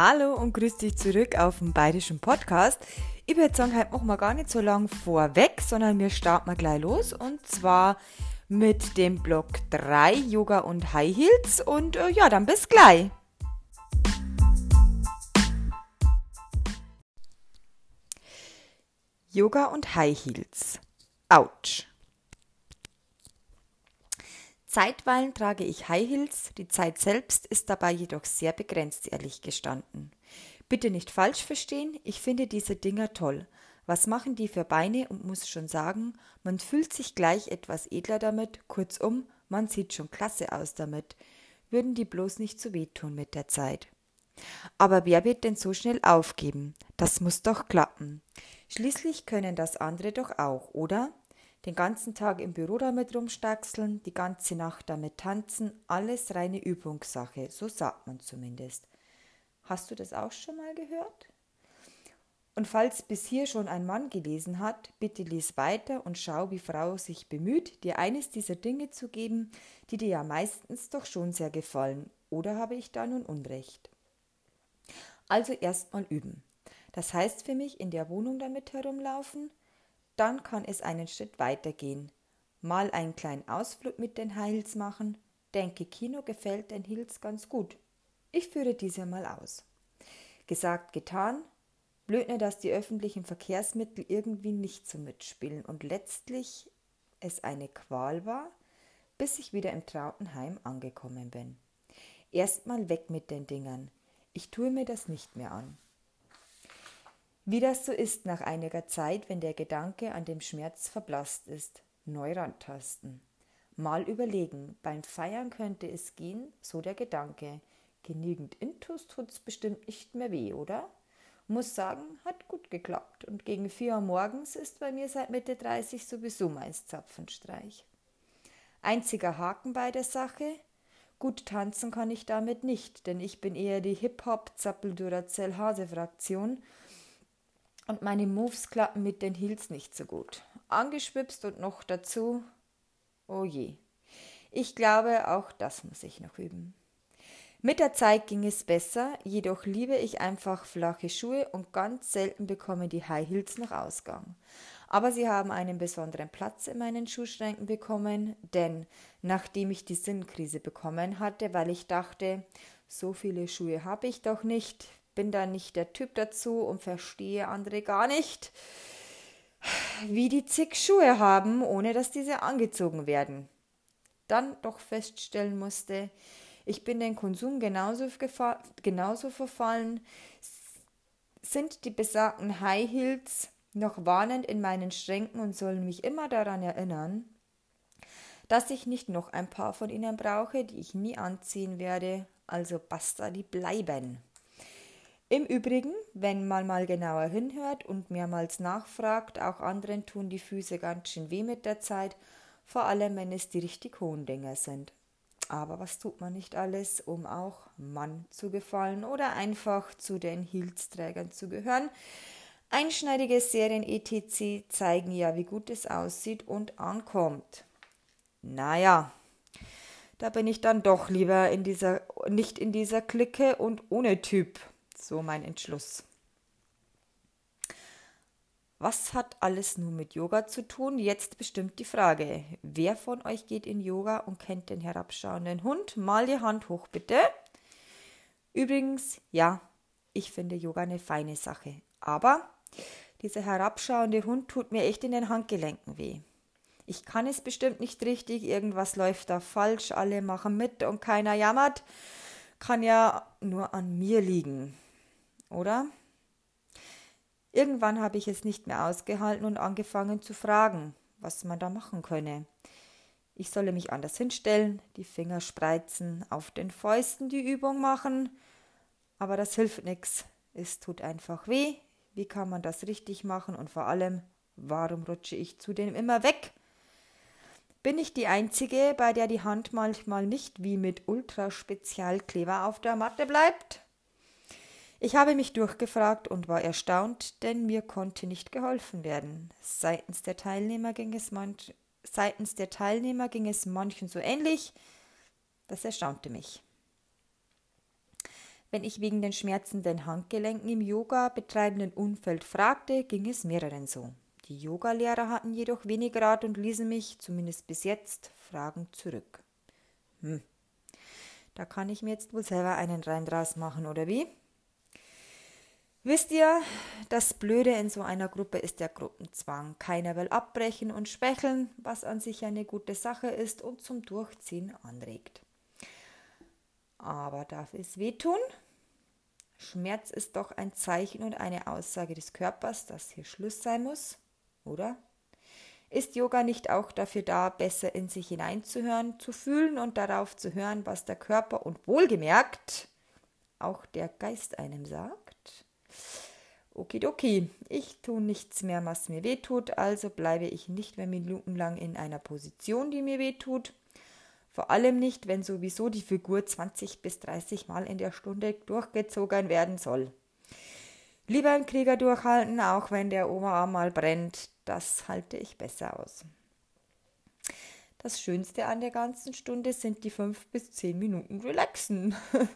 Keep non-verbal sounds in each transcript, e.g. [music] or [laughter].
Hallo und grüß dich zurück auf dem Bayerischen Podcast. Ich würde sagen, heute machen wir gar nicht so lang vorweg, sondern wir starten mal gleich los und zwar mit dem Block 3 Yoga und High Heels und äh, ja, dann bis gleich. Yoga und High Heels. Autsch. Zeitweilen trage ich High Heels, die Zeit selbst ist dabei jedoch sehr begrenzt, ehrlich gestanden. Bitte nicht falsch verstehen, ich finde diese Dinger toll. Was machen die für Beine und muss schon sagen, man fühlt sich gleich etwas edler damit, kurzum, man sieht schon klasse aus damit. Würden die bloß nicht zu so wehtun mit der Zeit. Aber wer wird denn so schnell aufgeben? Das muss doch klappen. Schließlich können das andere doch auch, oder? Den ganzen Tag im Büro damit rumstaxeln, die ganze Nacht damit tanzen, alles reine Übungssache, so sagt man zumindest. Hast du das auch schon mal gehört? Und falls bis hier schon ein Mann gelesen hat, bitte lies weiter und schau, wie Frau sich bemüht, dir eines dieser Dinge zu geben, die dir ja meistens doch schon sehr gefallen. Oder habe ich da nun Unrecht? Also erst mal üben. Das heißt für mich in der Wohnung damit herumlaufen, dann kann es einen Schritt weitergehen. Mal einen kleinen Ausflug mit den Heils machen. Denke, Kino gefällt den Hils ganz gut. Ich führe diese mal aus. Gesagt, getan. Blöd nur, dass die öffentlichen Verkehrsmittel irgendwie nicht so mitspielen und letztlich es eine Qual war, bis ich wieder im Trautenheim angekommen bin. Erstmal weg mit den Dingern. Ich tue mir das nicht mehr an. Wie das so ist nach einiger Zeit, wenn der Gedanke an dem Schmerz verblasst ist. Neu rantasten. Mal überlegen, beim Feiern könnte es gehen, so der Gedanke. Genügend Intus tut's bestimmt nicht mehr weh, oder? Muss sagen, hat gut geklappt und gegen vier Uhr morgens ist bei mir seit Mitte 30 sowieso meist Zapfenstreich. Einziger Haken bei der Sache, Gut tanzen kann ich damit nicht, denn ich bin eher die Hip-Hop-Zappel-Duracell-Hase-Fraktion und meine Moves klappen mit den Heels nicht so gut. Angeschwipst und noch dazu, oh je. Ich glaube, auch das muss ich noch üben. Mit der Zeit ging es besser, jedoch liebe ich einfach flache Schuhe und ganz selten bekommen die High Heels noch Ausgang. Aber sie haben einen besonderen Platz in meinen Schuhschränken bekommen, denn nachdem ich die Sinnkrise bekommen hatte, weil ich dachte, so viele Schuhe habe ich doch nicht, bin da nicht der Typ dazu und verstehe andere gar nicht, wie die zig Schuhe haben, ohne dass diese angezogen werden. Dann doch feststellen musste, ich bin den Konsum genauso, genauso verfallen, sind die besagten High Heels noch warnend in meinen Schränken und sollen mich immer daran erinnern, dass ich nicht noch ein paar von ihnen brauche, die ich nie anziehen werde, also basta, die bleiben. Im Übrigen, wenn man mal genauer hinhört und mehrmals nachfragt, auch anderen tun die Füße ganz schön weh mit der Zeit, vor allem wenn es die richtig hohen Dinger sind. Aber was tut man nicht alles, um auch Mann zu gefallen oder einfach zu den Hilfsträgern zu gehören? Einschneidige Serien etc. zeigen ja, wie gut es aussieht und ankommt. Naja, da bin ich dann doch lieber in dieser, nicht in dieser Clique und ohne Typ. So mein Entschluss. Was hat alles nun mit Yoga zu tun? Jetzt bestimmt die Frage. Wer von euch geht in Yoga und kennt den herabschauenden Hund? Mal die Hand hoch, bitte. Übrigens, ja, ich finde Yoga eine feine Sache. Aber dieser herabschauende Hund tut mir echt in den Handgelenken weh. Ich kann es bestimmt nicht richtig, irgendwas läuft da falsch, alle machen mit und keiner jammert. Kann ja nur an mir liegen oder? Irgendwann habe ich es nicht mehr ausgehalten und angefangen zu fragen, was man da machen könne. Ich solle mich anders hinstellen, die Finger spreizen, auf den Fäusten die Übung machen, aber das hilft nichts. Es tut einfach weh. Wie kann man das richtig machen und vor allem, warum rutsche ich zudem immer weg? Bin ich die Einzige, bei der die Hand manchmal nicht wie mit Ultraspezialkleber auf der Matte bleibt? Ich habe mich durchgefragt und war erstaunt, denn mir konnte nicht geholfen werden. Seitens der Teilnehmer ging es, manch, seitens der Teilnehmer ging es manchen so ähnlich. Das erstaunte mich. Wenn ich wegen den schmerzenden Handgelenken im Yoga betreibenden Umfeld fragte, ging es mehreren so. Die Yogalehrer hatten jedoch wenig Rat und ließen mich, zumindest bis jetzt, Fragen zurück. Hm, da kann ich mir jetzt wohl selber einen rein draus machen, oder wie? Wisst ihr, das Blöde in so einer Gruppe ist der Gruppenzwang. Keiner will abbrechen und schwächeln, was an sich eine gute Sache ist und zum Durchziehen anregt. Aber darf es wehtun? Schmerz ist doch ein Zeichen und eine Aussage des Körpers, dass hier Schluss sein muss, oder? Ist Yoga nicht auch dafür da, besser in sich hineinzuhören, zu fühlen und darauf zu hören, was der Körper und wohlgemerkt auch der Geist einem sagt? Okidoki, ich tue nichts mehr, was mir wehtut, also bleibe ich nicht mehr minutenlang in einer Position, die mir wehtut. Vor allem nicht, wenn sowieso die Figur 20 bis 30 Mal in der Stunde durchgezogen werden soll. Lieber einen Krieger durchhalten, auch wenn der Oberarm mal brennt, das halte ich besser aus. Das Schönste an der ganzen Stunde sind die fünf bis zehn Minuten Relaxen. [laughs]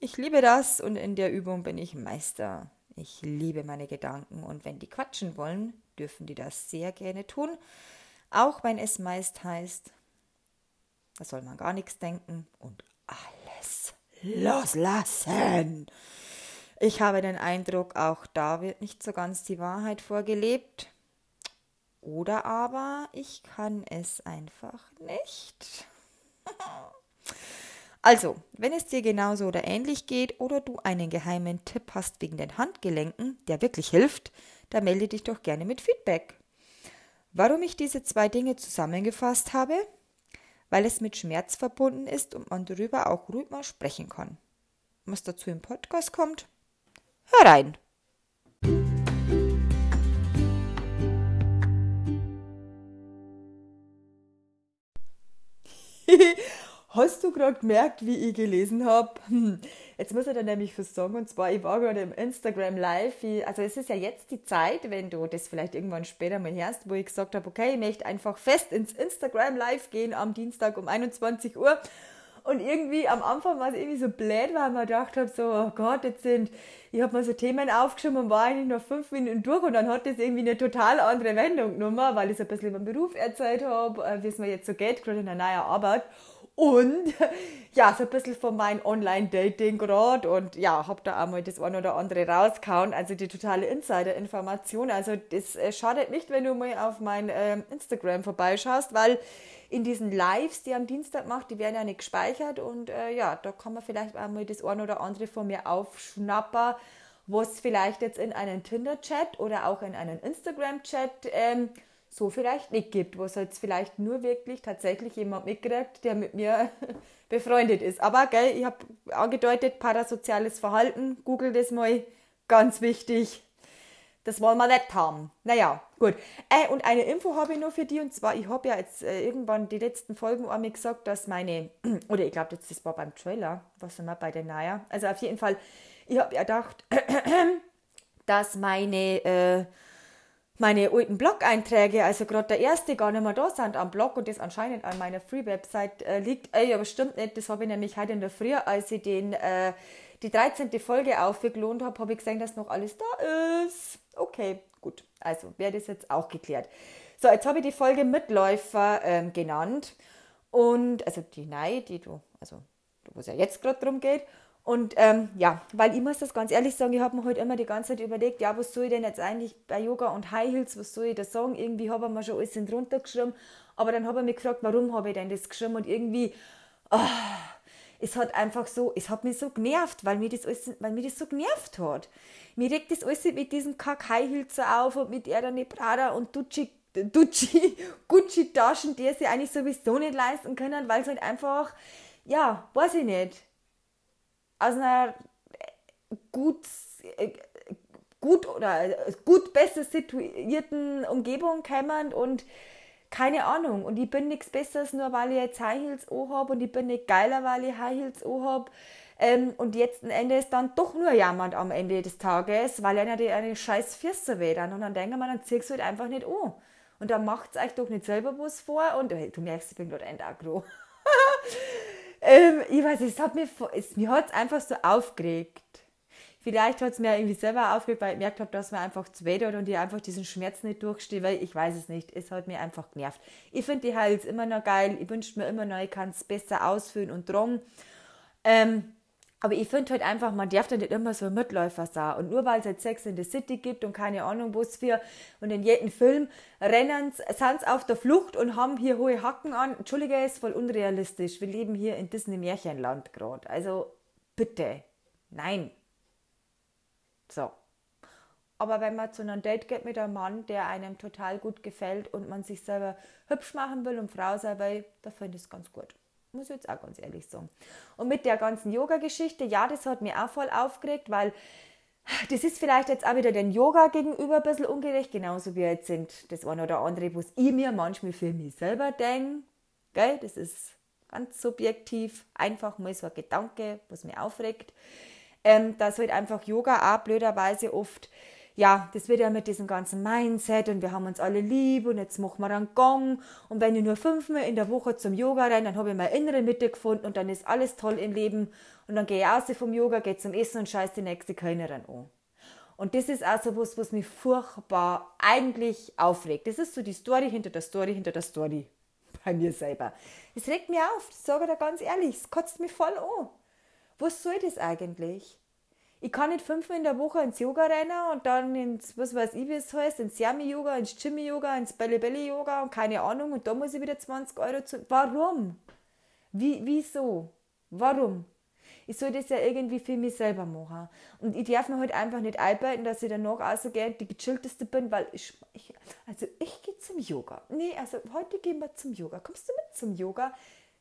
Ich liebe das und in der Übung bin ich Meister. Ich liebe meine Gedanken und wenn die quatschen wollen, dürfen die das sehr gerne tun, auch wenn es meist heißt, da soll man gar nichts denken und alles loslassen. Ich habe den Eindruck, auch da wird nicht so ganz die Wahrheit vorgelebt. Oder aber ich kann es einfach nicht. [laughs] Also, wenn es dir genauso oder ähnlich geht oder du einen geheimen Tipp hast wegen den Handgelenken, der wirklich hilft, dann melde dich doch gerne mit Feedback. Warum ich diese zwei Dinge zusammengefasst habe? weil es mit Schmerz verbunden ist und man darüber auch ruhig mal sprechen kann. Was dazu im Podcast kommt? Hör rein! Hast du gerade gemerkt, wie ich gelesen habe? Hm. Jetzt muss ich da nämlich was sagen. Und zwar, ich war gerade im Instagram Live. also, es ist ja jetzt die Zeit, wenn du das vielleicht irgendwann später mal hörst, wo ich gesagt habe, okay, ich möchte einfach fest ins Instagram Live gehen am Dienstag um 21 Uhr. Und irgendwie am Anfang war es irgendwie so blöd, weil man gedacht habe, so, oh Gott, jetzt sind, ich habe mal so Themen aufgeschrieben und war eigentlich noch fünf Minuten durch und dann hat das irgendwie eine total andere Wendung genommen, weil ich so ein bisschen über den Beruf erzählt habe, äh, wie es mir jetzt so geht, gerade in einer neuen Arbeit. Und [laughs] ja, so ein bisschen von meinem Online-Dating gerade und ja, hab da auch mal das eine oder andere rausgehauen. Also die totale Insider-Information. Also das äh, schadet nicht, wenn du mal auf mein äh, Instagram vorbeischaust, weil in diesen Lives, die am Dienstag macht, die werden ja nicht gespeichert und äh, ja, da kann man vielleicht auch mal das eine oder andere von mir aufschnappen, was vielleicht jetzt in einen Tinder-Chat oder auch in einen Instagram-Chat ähm, so vielleicht nicht gibt, wo es jetzt vielleicht nur wirklich tatsächlich jemand mitkriegt, der mit mir [laughs] befreundet ist. Aber gell, ich habe angedeutet, parasoziales Verhalten, google das mal, ganz wichtig. Das wollen wir nicht haben. Naja, gut. Äh, und eine Info habe ich noch für die, und zwar, ich habe ja jetzt äh, irgendwann die letzten Folgen einmal gesagt, dass meine, [clears throat] oder ich glaube, das war beim Trailer, was wir bei der Naya? Also auf jeden Fall, ich habe ja gedacht, [clears throat] dass meine, äh, meine alten Blog-Einträge, also gerade der erste, gar nicht mehr da sind am Blog und das anscheinend an meiner Free-Website äh, liegt. Ey, aber stimmt nicht, das habe ich nämlich heute in der Früh, als ich den, äh, die 13. Folge aufgelohnt habe, habe ich gesehen, dass noch alles da ist. Okay, gut. Also wäre das jetzt auch geklärt. So, jetzt habe ich die Folge Mitläufer ähm, genannt. Und, also die Nei, die du, also wo es ja jetzt gerade drum geht. Und ähm, ja, weil ich muss das ganz ehrlich sagen, ich habe mir heute immer die ganze Zeit überlegt, ja, was soll ich denn jetzt eigentlich bei Yoga und High Heels, was soll ich da sagen? Irgendwie habe ich mir schon alles drunter geschrieben, aber dann habe ich mich gefragt, warum habe ich denn das geschrieben? Und irgendwie, oh, es hat einfach so, es hat mich so genervt, weil mir das, alles, weil mir das so genervt hat. Mir regt das alles mit diesen Kack High Heels so auf und mit Erdene Prada und Ducci [laughs] Gucci, Gucci-Taschen, die sie eigentlich sowieso nicht leisten können, weil es halt einfach, ja, weiß ich nicht aus einer gut, gut oder gut besser situierten Umgebung kommen und keine Ahnung. Und ich bin nichts Besseres, nur weil ich jetzt High Heels habe und ich bin nicht geiler, weil ich High Heels habe. Ähm, und jetzt am Ende ist dann doch nur jemand am Ende des Tages, weil einer die eine scheiß Füße weh dann. Und dann denken wir, dann ziehst du halt einfach nicht an. Und dann macht es euch doch nicht selber was vor. Und hey, du merkst, ich bin gerade ein Agro. [laughs] ähm, ich weiß, es hat mich, es, mir hat es einfach so aufgeregt. Vielleicht hat es mir irgendwie selber aufgeregt, weil ich gemerkt habe, dass mir einfach zu weh tut und ich einfach diesen Schmerz nicht durchstehe, weil ich weiß es nicht. Es hat mir einfach genervt. Ich finde die Hals immer noch geil. Ich wünsche mir immer noch, ich kann es besser ausfüllen und drum. Ähm, aber ich finde halt einfach, man darf da nicht immer so Mitläufer sein. Und nur weil es jetzt Sex in the City gibt und keine Ahnung, wo es für, und in jedem Film rennen sind auf der Flucht und haben hier hohe Hacken an. Entschuldige, ist voll unrealistisch. Wir leben hier in Disney Märchenland gerade. Also bitte, nein. So. Aber wenn man zu einem Date geht mit einem Mann, der einem total gut gefällt und man sich selber hübsch machen will und Frau sein will, da finde ich es ganz gut. Muss ich jetzt auch ganz ehrlich sagen. Und mit der ganzen Yoga-Geschichte, ja, das hat mich auch voll aufgeregt, weil das ist vielleicht jetzt auch wieder den Yoga gegenüber ein bisschen ungerecht, genauso wie jetzt sind das eine oder andere, was ich mir manchmal für mich selber denke. Gell? Das ist ganz subjektiv, einfach mal so ein Gedanke, was mich aufregt. Ähm, dass halt einfach Yoga auch blöderweise oft ja, das wird ja mit diesem ganzen Mindset und wir haben uns alle lieb und jetzt machen wir einen Gong und wenn ich nur fünfmal in der Woche zum Yoga renne, dann habe ich meine innere Mitte gefunden und dann ist alles toll im Leben und dann gehe ich aus vom Yoga, gehe zum Essen und scheiße die nächste Kellnerin an. Und das ist auch so was, was mich furchtbar eigentlich aufregt. Das ist so die Story hinter der Story hinter der Story [laughs] bei mir selber. Es regt mich auf, das sage ich dir ganz ehrlich, es kotzt mich voll an. Was soll das eigentlich? Ich kann nicht fünfmal in der Woche ins Yoga rennen und dann ins, was weiß ich, wie es heißt, ins Yami-Yoga, ins Jimmy-Yoga, ins Belly-Belly-Yoga und keine Ahnung und da muss ich wieder 20 Euro zu. Warum? Wie, wieso? Warum? Ich soll das ja irgendwie für mich selber machen. Und ich darf mir halt einfach nicht einbilden, dass ich danach rausgehe und die gechillteste bin, weil ich, ich also ich gehe zum Yoga. Nee, also heute gehen wir zum Yoga. Kommst du mit zum Yoga?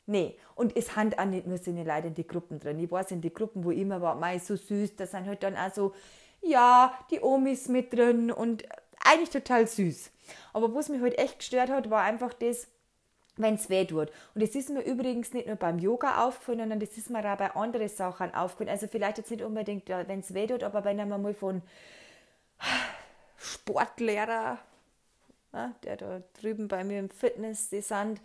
Nee, und es haben auch nicht nur seine Leute in die Gruppen drin. Ich weiß, in die Gruppen, wo ich immer war, mei, so süß, da sind halt dann auch so, ja, die Omis mit drin und eigentlich total süß. Aber was mich halt echt gestört hat, war einfach das, wenn es weh tut. Und das ist mir übrigens nicht nur beim Yoga aufgefallen, sondern das ist mir auch bei anderen Sachen aufgefallen. Also vielleicht jetzt nicht unbedingt, wenn es weh tut, aber wenn man mal von Sportlehrer, der da drüben bei mir im Fitness, die sind,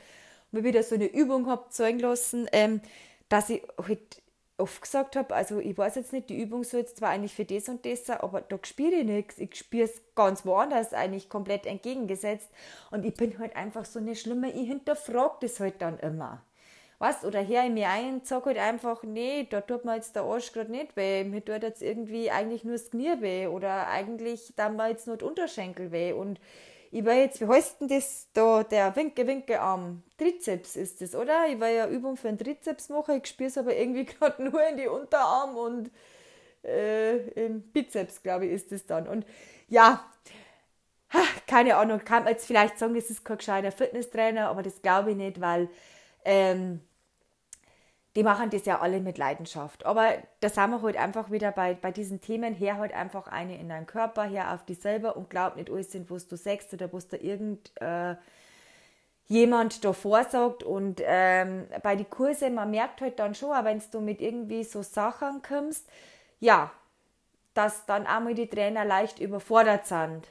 mir wieder so eine Übung habe zeigen lassen, ähm, dass ich halt oft gesagt habe, also ich weiß jetzt nicht, die Übung soll jetzt zwar eigentlich für das und das sein, aber da spüre ich nichts. Ich spüre es ganz woanders, eigentlich komplett entgegengesetzt. Und ich bin halt einfach so eine Schlimme, ich hinterfrage das halt dann immer. Was? Oder her ich mir ein sage halt einfach, nee, da tut mir jetzt der Arsch gerade nicht weh. Mir tut jetzt irgendwie eigentlich nur das Knie weh. Oder eigentlich dann mal jetzt nur der Unterschenkel weh. Und ich war jetzt, wie heißt denn das da, der Winke-Winke-Arm? Trizeps ist das, oder? Ich war ja Übung für einen Trizeps machen, ich spüre es aber irgendwie [laughs] gerade nur in die Unterarm und äh, im Bizeps, glaube ich, ist das dann. Und ja, keine Ahnung, kann man jetzt vielleicht sagen, das ist kein gescheiter Fitnesstrainer, aber das glaube ich nicht, weil ähm, die machen das ja alle mit Leidenschaft. Aber da sind wir halt einfach wieder bei, bei diesen Themen her halt einfach eine in deinen Körper, her auf dich selber und glaub nicht alles sind, was du sagst oder was da irgend äh, jemand da vorsagt. Und ähm, bei den Kursen, man merkt halt dann schon, wenn du mit irgendwie so Sachen kommst, ja, dass dann einmal die Trainer leicht überfordert sind.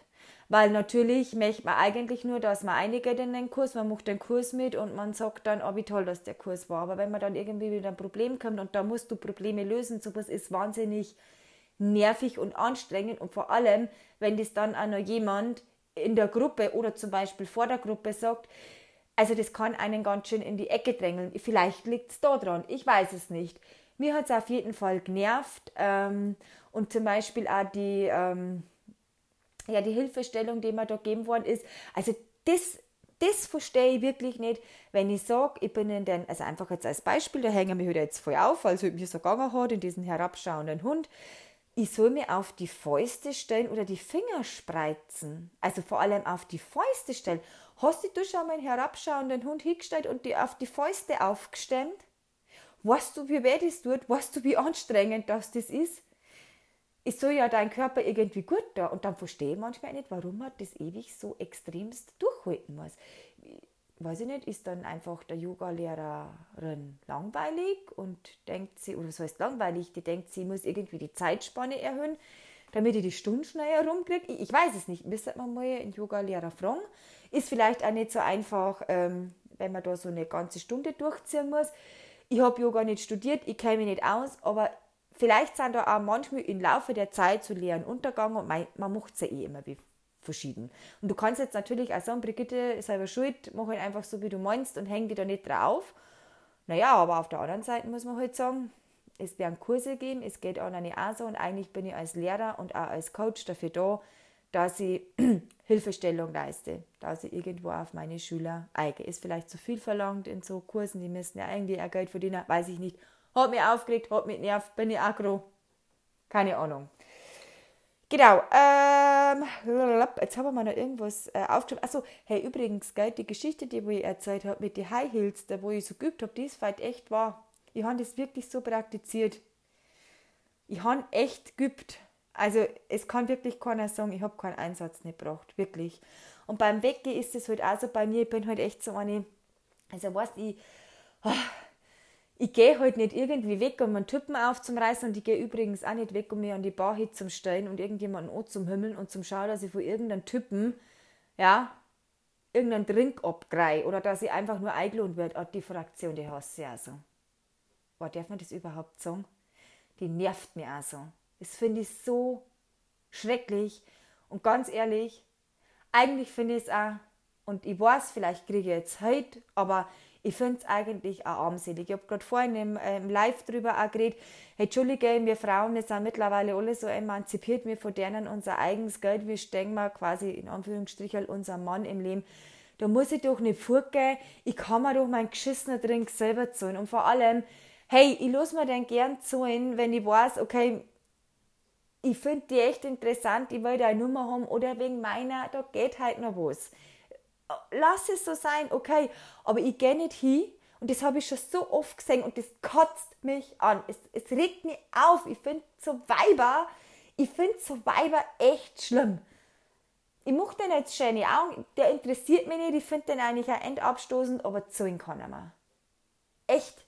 Weil natürlich möchte man eigentlich nur, dass man einige in den Kurs, man macht den Kurs mit und man sagt dann, oh, wie toll, dass der Kurs war. Aber wenn man dann irgendwie wieder ein Problem kommt und da musst du Probleme lösen, sowas ist wahnsinnig nervig und anstrengend und vor allem, wenn das dann auch noch jemand in der Gruppe oder zum Beispiel vor der Gruppe sagt, also das kann einen ganz schön in die Ecke drängeln. Vielleicht liegt es da dran, ich weiß es nicht. Mir hat es auf jeden Fall genervt ähm, und zum Beispiel auch die... Ähm, ja, die Hilfestellung, die mir da gegeben worden ist. Also das, das verstehe ich wirklich nicht, wenn ich sage, ich bin in den, also einfach jetzt als Beispiel, da hängen wir jetzt voll auf, also mir so gegangen hat, in diesen herabschauenden Hund, ich soll mir auf die Fäuste stellen oder die Finger spreizen. Also vor allem auf die Fäuste stellen. Hast du schon mal einen herabschauenden Hund hingestellt und die auf die Fäuste aufgestemmt? Weißt du, wie weh das tut? Weißt du, wie anstrengend das, das ist? Ist so ja dein Körper irgendwie gut da. Und dann verstehe ich manchmal nicht, warum man das ewig so extremst durchhalten muss. Weiß ich nicht, ist dann einfach der Yoga-Lehrerin langweilig und denkt sie, oder was heißt langweilig, die denkt, sie muss irgendwie die Zeitspanne erhöhen, damit ich die Stunden schneller rumkriege. Ich, ich, weiß es nicht, müsste man mal einen Yoga-Lehrer fragen. Ist vielleicht auch nicht so einfach, ähm, wenn man da so eine ganze Stunde durchziehen muss ich habe Yoga nicht studiert, ich kenne mich nicht aus, aber vielleicht sind da auch manchmal im Laufe der Zeit so leeren Untergang und man, man macht es ja eh immer wie verschieden. Und du kannst jetzt natürlich auch sagen, Brigitte selber schuld, mach halt einfach so, wie du meinst und häng dich da nicht drauf. Naja, aber auf der anderen Seite muss man halt sagen, es werden Kurse geben, es geht auch eine ASA und eigentlich bin ich als Lehrer und auch als Coach dafür da, dass ich [clears throat] Hilfestellung leiste, dass ich irgendwo auf meine Schüler eige. Ist vielleicht zu viel verlangt in so Kursen, die müssen ja irgendwie auch Geld verdienen, weiß ich nicht. Hat mich aufgeregt, hat mich nervt, bin ich aggro. Keine Ahnung. Genau, ähm, jetzt haben wir noch irgendwas äh, aufgeschrieben. Achso, hey, übrigens, gell, die Geschichte, die ich erzählt habe mit den High Heels, da wo ich so geübt habe, die ist weit echt wahr. Ich habe das wirklich so praktiziert. Ich habe echt geübt. Also es kann wirklich keiner sagen, ich habe keinen Einsatz nicht gebracht, wirklich. Und beim Weggehen ist es halt auch so bei mir, ich bin halt echt so eine, also weißt ich, ah, ich gehe halt nicht irgendwie weg, um einen Typen aufzureißen und ich gehe übrigens auch nicht weg, um mich an die Bar zu stellen und irgendjemanden an zum Himmeln und zum Schauen, dass ich von irgendeinem Typen, ja, irgendeinen Drink abgrei oder dass ich einfach nur eingeladen werde. Oh, die Fraktion, die hasse ich auch so. Boah, darf man das überhaupt sagen? Die nervt mir auch so. Das finde ich so schrecklich. Und ganz ehrlich, eigentlich finde ich es auch, und ich weiß, vielleicht kriege ich jetzt heute, aber ich finde es eigentlich auch armselig. Ich habe gerade vorhin im, äh, im, Live drüber auch geredet. Hey, Entschuldige, wir Frauen wir sind mittlerweile alle so emanzipiert, wir verdienen unser eigenes Geld, wir stecken mal quasi in Anführungsstrichen unser Mann im Leben. Da muss ich doch nicht vorgehen, ich kann mir doch mein geschissener Drink selber zahlen. Und vor allem, hey, ich lasse mir den gern zahlen, wenn ich weiß, okay, ich finde die echt interessant, ich will da eine Nummer haben oder wegen meiner, da geht halt noch was. Lass es so sein, okay, aber ich gehe nicht hin und das habe ich schon so oft gesehen und das kotzt mich an. Es, es regt mich auf. Ich finde so Weiber, ich finde so Weiber echt schlimm. Ich mache den jetzt schöne Augen, der interessiert mich nicht, ich finde den eigentlich auch endabstoßend, aber zahlen kann er mir. Echt.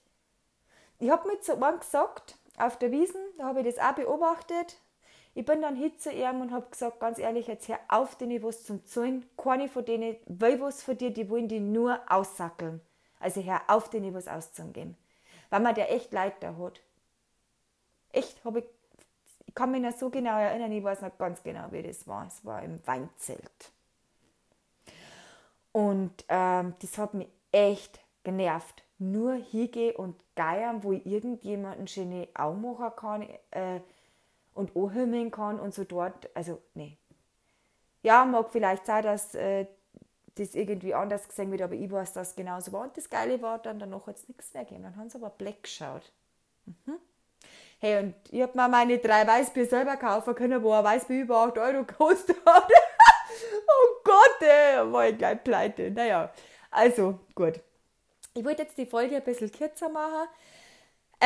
Ich habe mir zu einem gesagt, auf der Wiesen, da habe ich das auch beobachtet, ich bin dann hin zu ihm und habe gesagt, ganz ehrlich, jetzt hör auf, denen was zum Zahlen. Keine von denen will was von dir, die wollen die nur aussackeln. Also hör auf, denen was auszugeben. Weil man der echt Leid da hat. Echt, habe ich, ich kann mich noch so genau erinnern, ich weiß noch ganz genau, wie das war. Es war im Weinzelt. Und ähm, das hat mich echt genervt. Nur hingehen und geiern, wo ich irgendjemanden schöne Augen machen kann. Äh, und anhimmeln kann und so dort, also nee. Ja, mag vielleicht sein, dass äh, das irgendwie anders gesehen wird, aber ich weiß, dass es genauso war. Und das Geile war dann, danach hat es nichts mehr gegeben. Dann haben sie aber Black geschaut. Mhm. Hey, und ich habe mir meine drei Weißbier selber kaufen können, wo ein Weißbier über 8 Euro gekostet hat. [laughs] oh Gott, ey, war ich gleich pleite. Naja, also gut. Ich wollte jetzt die Folge ein bisschen kürzer machen.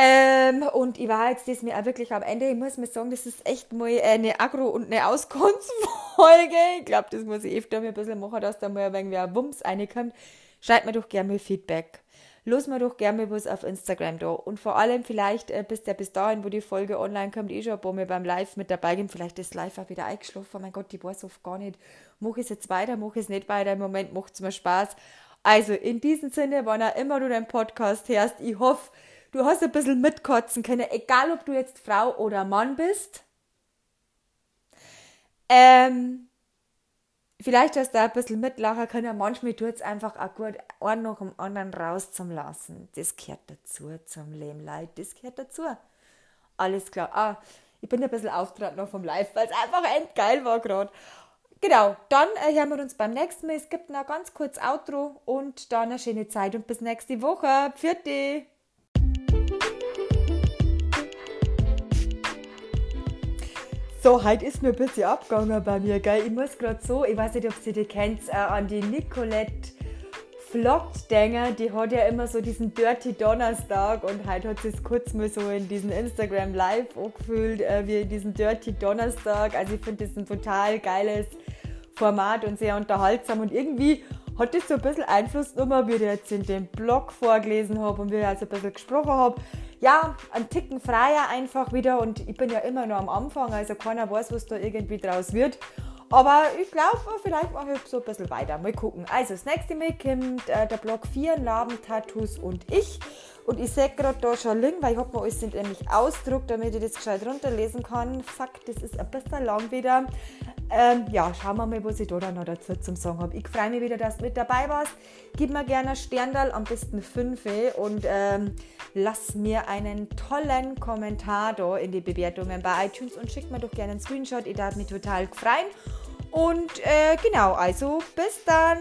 Ähm, und ich war jetzt das mir auch wirklich am Ende, ich muss mir sagen, das ist echt mal eine Agro- und eine Auskunftsfolge. Ich glaube, das muss ich öfter ein bisschen machen, dass da mal wenig ein Wumms reinkommt. Schreibt mir doch gerne mal Feedback. Los mir doch gerne mal was auf Instagram da. Und vor allem vielleicht äh, bis der bis dahin, wo die Folge online kommt, eh schon ein paar Mal beim Live mit dabei gehen. Vielleicht ist live auch wieder eingeschlafen. Oh mein Gott, ich weiß oft gar nicht. Mach ich es jetzt weiter, mach ich es nicht weiter. Im Moment macht es mir Spaß. Also in diesem Sinne, wann auch immer du den Podcast hörst, ich hoffe, Du hast ein bisschen mitkotzen können, egal ob du jetzt Frau oder Mann bist. Ähm, vielleicht hast du ein bisschen mitlachen können. Manchmal tut es einfach auch gut, einen nach dem anderen rauszulassen. Das gehört dazu zum Leben, Leute. Das gehört dazu. Alles klar. Ah, ich bin ein bisschen auftreten noch vom Live, weil es einfach endgeil war gerade. Genau, dann äh, hören wir uns beim nächsten Mal. Es gibt noch ganz kurz Outro und dann eine schöne Zeit und bis nächste Woche. Pfiat So, heute ist mir ein bisschen abgegangen bei mir, gell? Ich muss gerade so, ich weiß nicht, ob Sie die kennt, äh, an die Nicolette Vlog denken. Die hat ja immer so diesen Dirty Donnerstag und heute hat sie es kurz mal so in diesen Instagram Live angefühlt, äh, wie diesen Dirty Donnerstag. Also ich finde das ein total geiles Format und sehr unterhaltsam und irgendwie hat das so ein bisschen Einfluss genommen, wie ich jetzt in dem Blog vorgelesen habe und wie ich also ein bisschen gesprochen habe ja, ein Ticken freier einfach wieder und ich bin ja immer nur am Anfang, also keiner weiß, was da irgendwie draus wird. Aber ich glaube, vielleicht mache ich so ein bisschen weiter. Mal gucken. Also, das nächste Mal kommt äh, der Blog 4, Laben, Tattoos und ich. Und ich sehe gerade da schon Link, weil ich habe mir alles sind nämlich ausdruckt, damit ich das gescheit runterlesen kann. Fuck, das ist ein bisschen lang wieder. Ähm, ja, schauen wir mal, was ich da noch dazu zum Song habe. Ich freue mich wieder, dass du mit dabei warst. Gib mir gerne Sterndal, am besten 5 und ähm, lass mir einen tollen Kommentar da in die Bewertungen bei iTunes und schick mir doch gerne einen Screenshot. Ich darf mich total freuen. Und äh, genau, also bis dann.